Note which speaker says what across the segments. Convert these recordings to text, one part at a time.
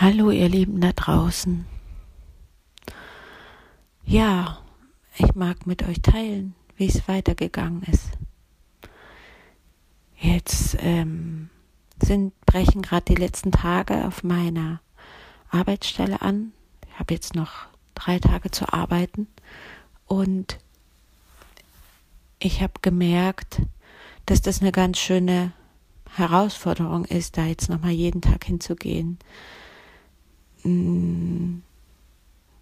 Speaker 1: Hallo ihr Lieben da draußen. Ja, ich mag mit euch teilen, wie es weitergegangen ist. Jetzt ähm, sind brechen gerade die letzten Tage auf meiner Arbeitsstelle an. Ich habe jetzt noch drei Tage zu arbeiten und ich habe gemerkt, dass das eine ganz schöne Herausforderung ist, da jetzt nochmal jeden Tag hinzugehen mh,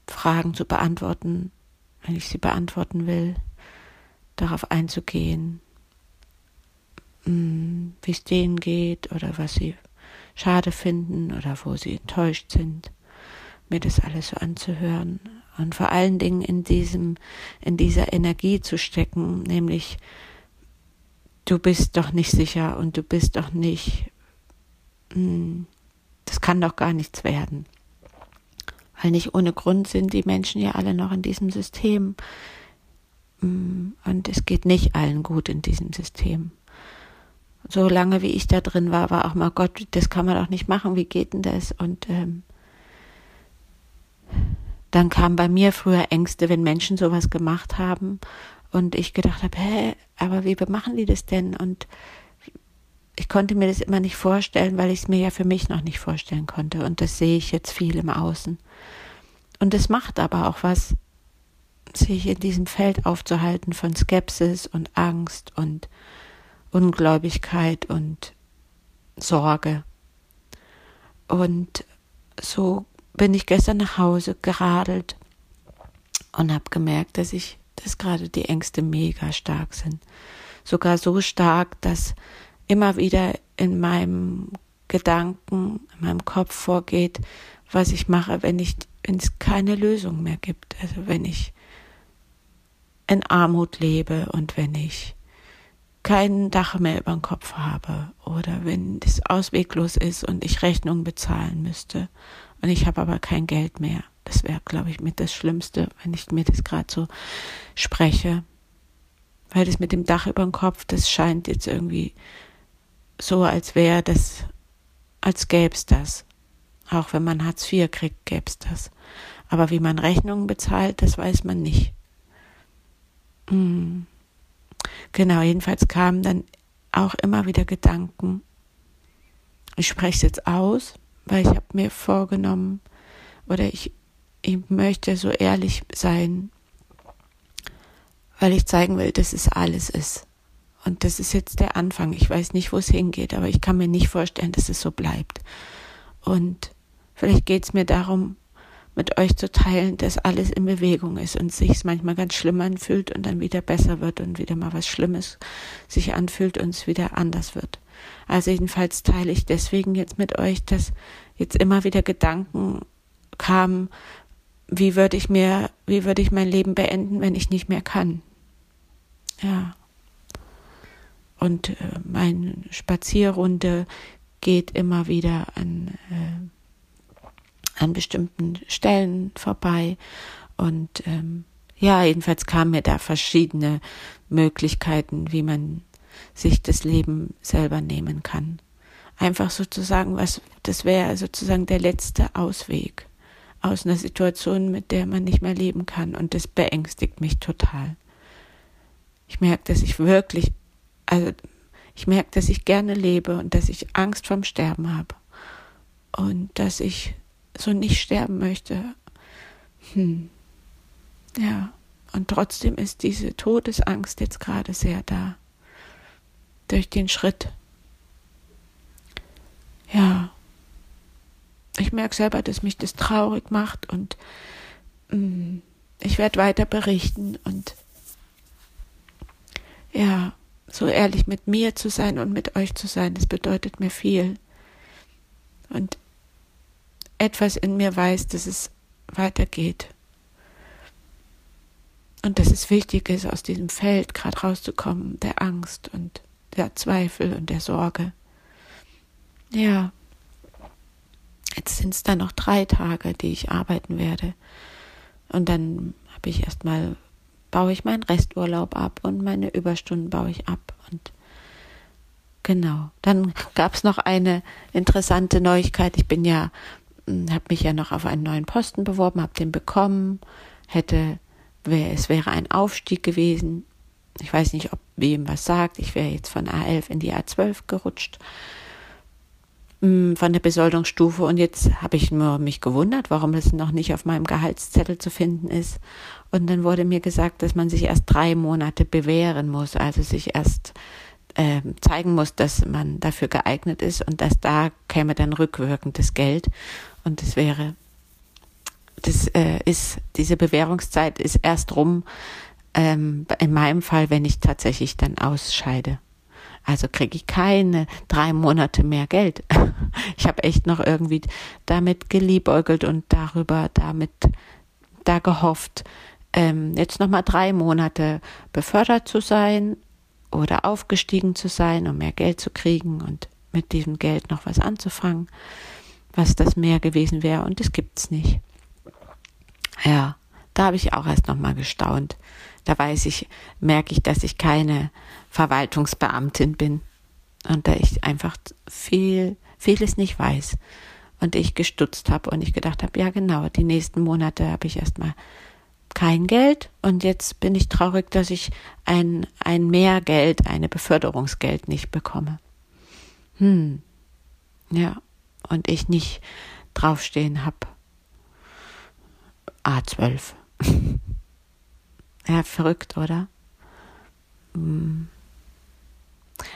Speaker 1: Fragen zu beantworten, wenn ich sie beantworten will, darauf einzugehen, wie es denen geht oder was sie schade finden oder wo sie enttäuscht sind, mir das alles so anzuhören und vor allen Dingen in diesem, in dieser Energie zu stecken, nämlich du bist doch nicht sicher und du bist doch nicht, das kann doch gar nichts werden. Weil nicht ohne Grund sind die Menschen ja alle noch in diesem System. Mm, und es geht nicht allen gut in diesem System. So lange wie ich da drin war, war auch mal Gott, das kann man doch nicht machen, wie geht denn das? Und ähm, dann kamen bei mir früher Ängste, wenn Menschen sowas gemacht haben und ich gedacht habe, hä, aber wie machen die das denn? Und ich konnte mir das immer nicht vorstellen, weil ich es mir ja für mich noch nicht vorstellen konnte. Und das sehe ich jetzt viel im Außen. Und es macht aber auch was, sich in diesem Feld aufzuhalten von Skepsis und Angst und Ungläubigkeit und Sorge. Und so bin ich gestern nach Hause geradelt und habe gemerkt, dass ich, dass gerade die Ängste mega stark sind. Sogar so stark, dass immer wieder in meinem Gedanken, in meinem Kopf vorgeht, was ich mache, wenn ich, wenn es keine Lösung mehr gibt. Also wenn ich in Armut lebe und wenn ich kein Dach mehr über dem Kopf habe oder wenn es ausweglos ist und ich Rechnungen bezahlen müsste und ich habe aber kein Geld mehr. Das wäre, glaube ich, mit das Schlimmste, wenn ich mir das gerade so spreche. Weil das mit dem Dach über dem Kopf, das scheint jetzt irgendwie so, als wäre das, als gäbe es das. Auch wenn man Hartz IV kriegt, gäbe es das. Aber wie man Rechnungen bezahlt, das weiß man nicht. Hm. Genau, jedenfalls kamen dann auch immer wieder Gedanken. Ich spreche es jetzt aus, weil ich habe mir vorgenommen, oder ich, ich möchte so ehrlich sein, weil ich zeigen will, dass es alles ist. Und das ist jetzt der Anfang. Ich weiß nicht, wo es hingeht, aber ich kann mir nicht vorstellen, dass es so bleibt. Und vielleicht geht es mir darum, mit euch zu teilen, dass alles in Bewegung ist und sich manchmal ganz schlimm anfühlt und dann wieder besser wird und wieder mal was Schlimmes sich anfühlt und es wieder anders wird. Also jedenfalls teile ich deswegen jetzt mit euch, dass jetzt immer wieder Gedanken kamen, wie würde ich mir, wie würde ich mein Leben beenden, wenn ich nicht mehr kann? Ja. Und äh, meine Spazierrunde geht immer wieder an, äh, an bestimmten Stellen vorbei. Und ähm, ja, jedenfalls kamen mir da verschiedene Möglichkeiten, wie man sich das Leben selber nehmen kann. Einfach sozusagen, was, das wäre sozusagen der letzte Ausweg aus einer Situation, mit der man nicht mehr leben kann. Und das beängstigt mich total. Ich merke, dass ich wirklich also ich merke, dass ich gerne lebe und dass ich Angst vorm Sterben habe. Und dass ich so nicht sterben möchte. Hm. Ja. Und trotzdem ist diese Todesangst jetzt gerade sehr da. Durch den Schritt. Ja. Ich merke selber, dass mich das traurig macht und mm, ich werde weiter berichten und ja, so ehrlich mit mir zu sein und mit euch zu sein, das bedeutet mir viel. Und etwas in mir weiß, dass es weitergeht. Und dass es wichtig ist, aus diesem Feld gerade rauszukommen, der Angst und der Zweifel und der Sorge. Ja, jetzt sind es dann noch drei Tage, die ich arbeiten werde. Und dann habe ich erstmal baue ich meinen Resturlaub ab und meine Überstunden baue ich ab. Und genau. Dann gab es noch eine interessante Neuigkeit. Ich bin ja hm, habe mich ja noch auf einen neuen Posten beworben, habe den bekommen, hätte, wär, es wäre ein Aufstieg gewesen. Ich weiß nicht, ob wem was sagt. Ich wäre jetzt von A11 in die A12 gerutscht von der Besoldungsstufe und jetzt habe ich nur mich gewundert, warum das noch nicht auf meinem Gehaltszettel zu finden ist. Und dann wurde mir gesagt, dass man sich erst drei Monate bewähren muss, also sich erst äh, zeigen muss, dass man dafür geeignet ist und dass da käme dann rückwirkend das Geld und das wäre, das äh, ist, diese Bewährungszeit ist erst rum, ähm, in meinem Fall, wenn ich tatsächlich dann ausscheide. Also kriege ich keine drei Monate mehr Geld. Ich habe echt noch irgendwie damit geliebäugelt und darüber, damit da gehofft, ähm, jetzt nochmal drei Monate befördert zu sein oder aufgestiegen zu sein, um mehr Geld zu kriegen und mit diesem Geld noch was anzufangen, was das mehr gewesen wäre. Und das gibt's nicht. Ja, da habe ich auch erst nochmal gestaunt. Da weiß ich, merke ich, dass ich keine Verwaltungsbeamtin bin und da ich einfach viel, vieles nicht weiß und ich gestutzt habe und ich gedacht habe, ja genau, die nächsten Monate habe ich erstmal kein Geld und jetzt bin ich traurig, dass ich ein, ein Mehrgeld, eine Beförderungsgeld nicht bekomme. Hm. Ja. Und ich nicht draufstehen habe. A12. Ja, verrückt, oder? Hm.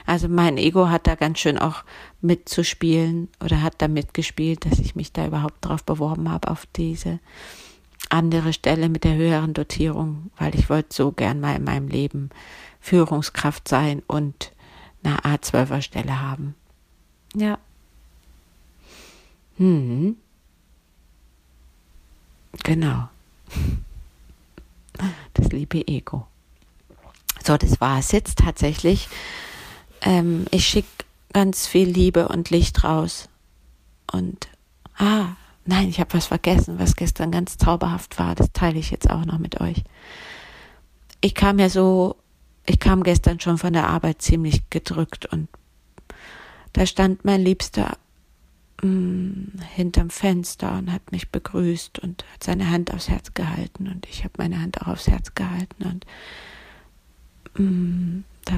Speaker 1: Also mein Ego hat da ganz schön auch mitzuspielen oder hat da mitgespielt, dass ich mich da überhaupt drauf beworben habe auf diese andere Stelle mit der höheren Dotierung, weil ich wollte so gern mal in meinem Leben Führungskraft sein und eine A12er Stelle haben. Ja. Hm. Genau. Das liebe Ego. So, das war es jetzt tatsächlich. Ähm, ich schicke ganz viel Liebe und Licht raus. Und, ah, Nein, ich habe was vergessen, was gestern ganz zauberhaft war. Das teile ich jetzt auch noch mit euch. Ich kam ja so, ich kam gestern schon von der Arbeit ziemlich gedrückt und da stand mein Liebster mm, hinterm Fenster und hat mich begrüßt und hat seine Hand aufs Herz gehalten und ich habe meine Hand auch aufs Herz gehalten und mh, mm, da,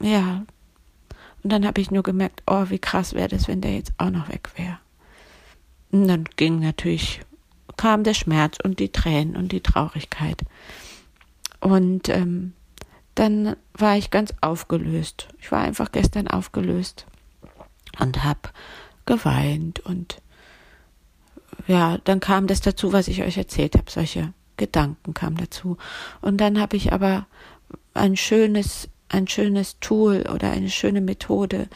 Speaker 1: ja. Und dann habe ich nur gemerkt, oh, wie krass wäre das, wenn der jetzt auch noch weg wäre. Und dann ging natürlich, kam der Schmerz und die Tränen und die Traurigkeit. Und ähm, dann war ich ganz aufgelöst. Ich war einfach gestern aufgelöst und habe geweint und ja, dann kam das dazu, was ich euch erzählt habe. Solche Gedanken kamen dazu. Und dann habe ich aber ein schönes, ein schönes Tool oder eine schöne Methode,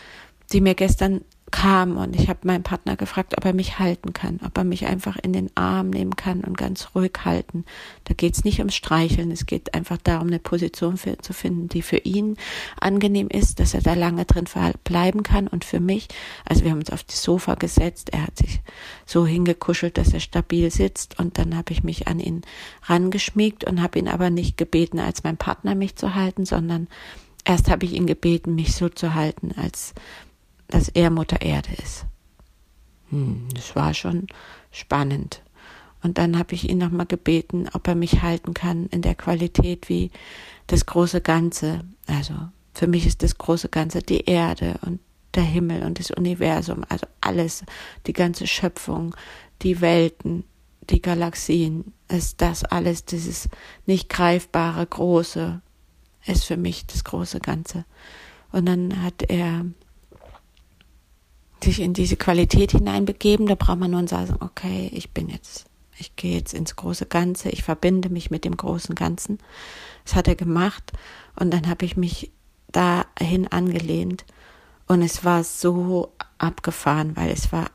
Speaker 1: die mir gestern kam und ich habe meinen Partner gefragt, ob er mich halten kann, ob er mich einfach in den Arm nehmen kann und ganz ruhig halten. Da geht es nicht ums Streicheln, es geht einfach darum, eine Position für, zu finden, die für ihn angenehm ist, dass er da lange drin bleiben kann und für mich, also wir haben uns auf das Sofa gesetzt, er hat sich so hingekuschelt, dass er stabil sitzt und dann habe ich mich an ihn rangeschmiegt und habe ihn aber nicht gebeten, als mein Partner mich zu halten, sondern erst habe ich ihn gebeten, mich so zu halten, als dass er Mutter Erde ist. Hm, das war schon spannend. Und dann habe ich ihn nochmal gebeten, ob er mich halten kann in der Qualität wie das große Ganze. Also für mich ist das große Ganze die Erde und der Himmel und das Universum, also alles, die ganze Schöpfung, die Welten, die Galaxien, ist das alles, dieses nicht greifbare Große, ist für mich das große Ganze. Und dann hat er sich in diese Qualität hineinbegeben. Da braucht man nur sagen, okay, ich bin jetzt, ich gehe jetzt ins große Ganze, ich verbinde mich mit dem großen Ganzen. Das hat er gemacht und dann habe ich mich dahin angelehnt und es war so abgefahren, weil es war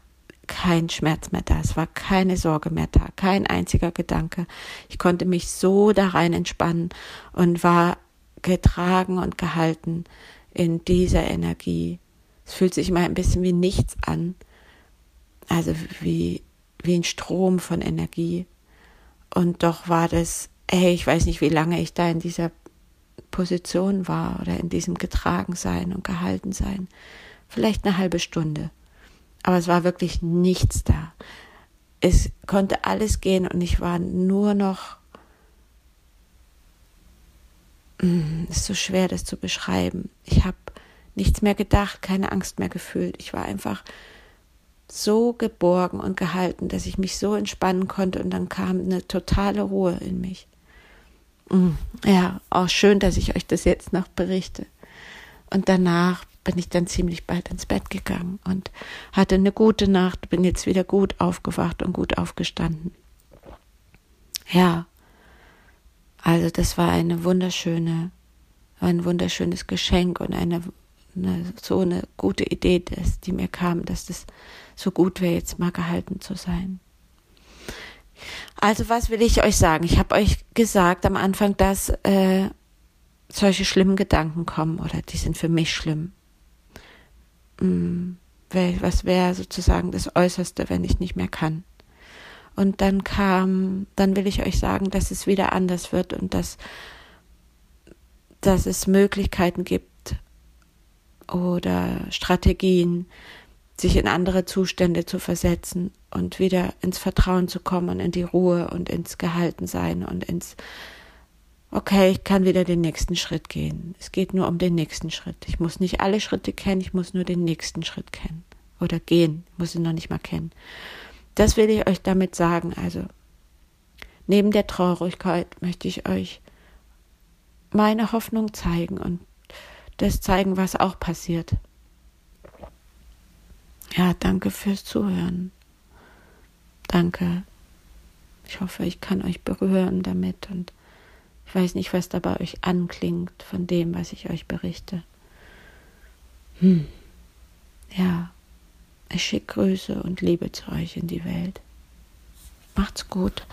Speaker 1: kein Schmerz mehr da, es war keine Sorge mehr da, kein einziger Gedanke. Ich konnte mich so da rein entspannen und war getragen und gehalten in dieser Energie es fühlt sich immer ein bisschen wie nichts an. Also wie, wie ein Strom von Energie. Und doch war das, hey, ich weiß nicht, wie lange ich da in dieser Position war oder in diesem Getragensein und Gehaltensein. Vielleicht eine halbe Stunde. Aber es war wirklich nichts da. es konnte alles gehen und ich war nur noch, hm, es ist so schwer, das zu beschreiben. Ich habe nichts mehr gedacht, keine Angst mehr gefühlt. Ich war einfach so geborgen und gehalten, dass ich mich so entspannen konnte und dann kam eine totale Ruhe in mich. Hm, ja, auch schön, dass ich euch das jetzt noch berichte. Und danach bin ich dann ziemlich bald ins Bett gegangen und hatte eine gute Nacht, bin jetzt wieder gut aufgewacht und gut aufgestanden. Ja, also das war eine wunderschöne, ein wunderschönes Geschenk und eine, eine so eine gute Idee, dass, die mir kam, dass das so gut wäre, jetzt mal gehalten zu sein. Also was will ich euch sagen? Ich habe euch gesagt am Anfang, dass äh, solche schlimmen Gedanken kommen oder die sind für mich schlimm. Hm, was wäre sozusagen das Äußerste, wenn ich nicht mehr kann? Und dann kam, dann will ich euch sagen, dass es wieder anders wird und dass, dass es Möglichkeiten gibt oder Strategien, sich in andere Zustände zu versetzen und wieder ins Vertrauen zu kommen in die Ruhe und ins Gehaltensein und ins okay, ich kann wieder den nächsten Schritt gehen. Es geht nur um den nächsten Schritt. Ich muss nicht alle Schritte kennen, ich muss nur den nächsten Schritt kennen. Oder gehen, ich muss ihn noch nicht mal kennen. Das will ich euch damit sagen. Also, neben der Traurigkeit möchte ich euch meine Hoffnung zeigen und das zeigen, was auch passiert. Ja, danke fürs Zuhören. Danke. Ich hoffe, ich kann euch berühren damit und ich weiß nicht, was da bei euch anklingt von dem, was ich euch berichte. Hm. Ja, ich schicke Grüße und Liebe zu euch in die Welt. Macht's gut.